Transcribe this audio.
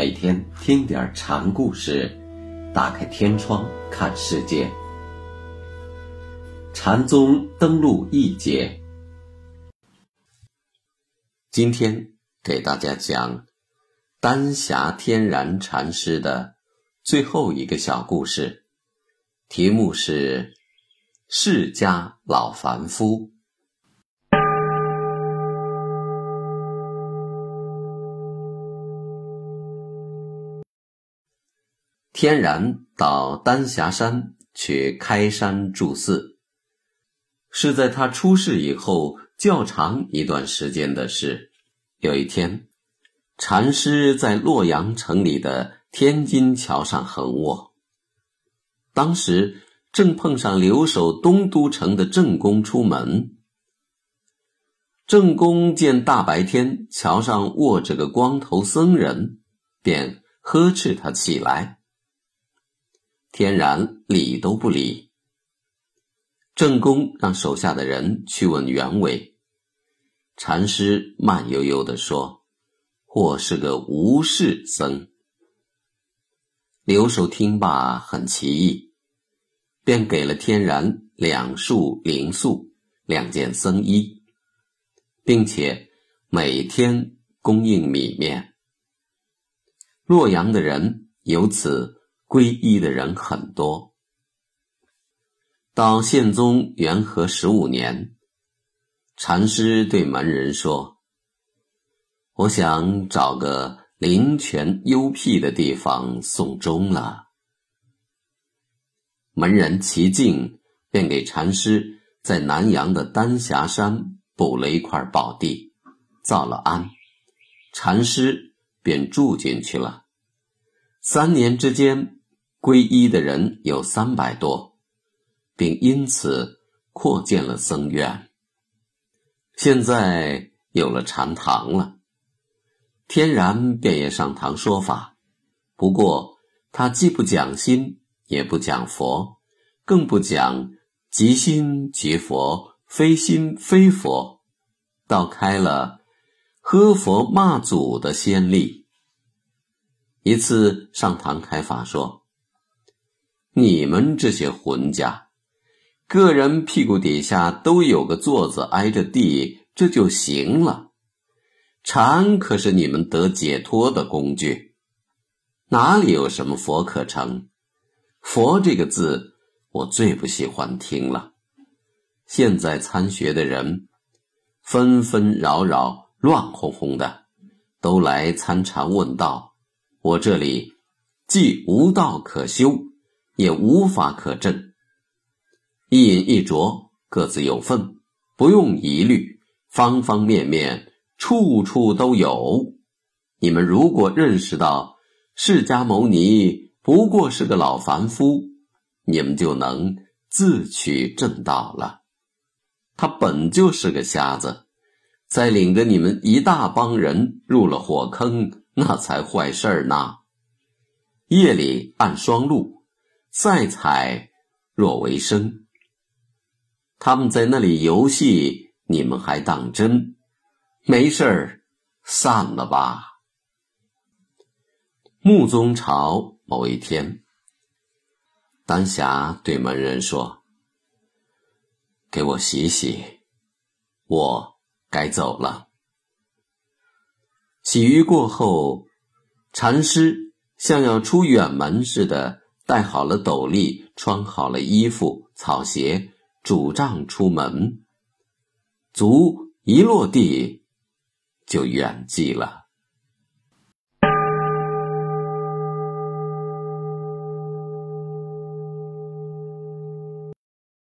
每天听点禅故事，打开天窗看世界。禅宗登陆一节，今天给大家讲丹霞天然禅师的最后一个小故事，题目是《释迦老凡夫》。天然到丹霞山去开山住寺，是在他出世以后较长一段时间的事。有一天，禅师在洛阳城里的天津桥上横卧，当时正碰上留守东都城的郑公出门。郑公见大白天桥上卧着个光头僧人，便呵斥他起来。天然理都不理。正宫让手下的人去问原委。禅师慢悠悠地说：“或是个无事僧。”留守听罢很奇异，便给了天然两束灵素、两件僧衣，并且每天供应米面。洛阳的人由此。皈依的人很多。到宪宗元和十五年，禅师对门人说：“我想找个灵泉幽僻的地方送终了。”门人齐敬便给禅师在南阳的丹霞山补了一块宝地，造了庵，禅师便住进去了。三年之间。皈依的人有三百多，并因此扩建了僧院。现在有了禅堂了，天然便也上堂说法。不过他既不讲心，也不讲佛，更不讲即心即佛，非心非佛，倒开了喝佛骂祖的先例。一次上堂开法说。你们这些混家，个人屁股底下都有个座子挨着地，这就行了。禅可是你们得解脱的工具，哪里有什么佛可成？佛这个字，我最不喜欢听了。现在参学的人，纷纷扰扰、乱哄哄的，都来参禅问道。我这里既无道可修。也无法可证，一饮一啄各自有份，不用疑虑，方方面面处处都有。你们如果认识到释迦牟尼不过是个老凡夫，你们就能自取正道了。他本就是个瞎子，再领着你们一大帮人入了火坑，那才坏事儿呢。夜里按双路。再采若为生，他们在那里游戏，你们还当真？没事儿，散了吧。穆宗朝某一天，丹霞对门人说：“给我洗洗，我该走了。”洗浴过后，禅师像要出远门似的。戴好了斗笠，穿好了衣服、草鞋，拄杖出门，足一落地，就远迹了。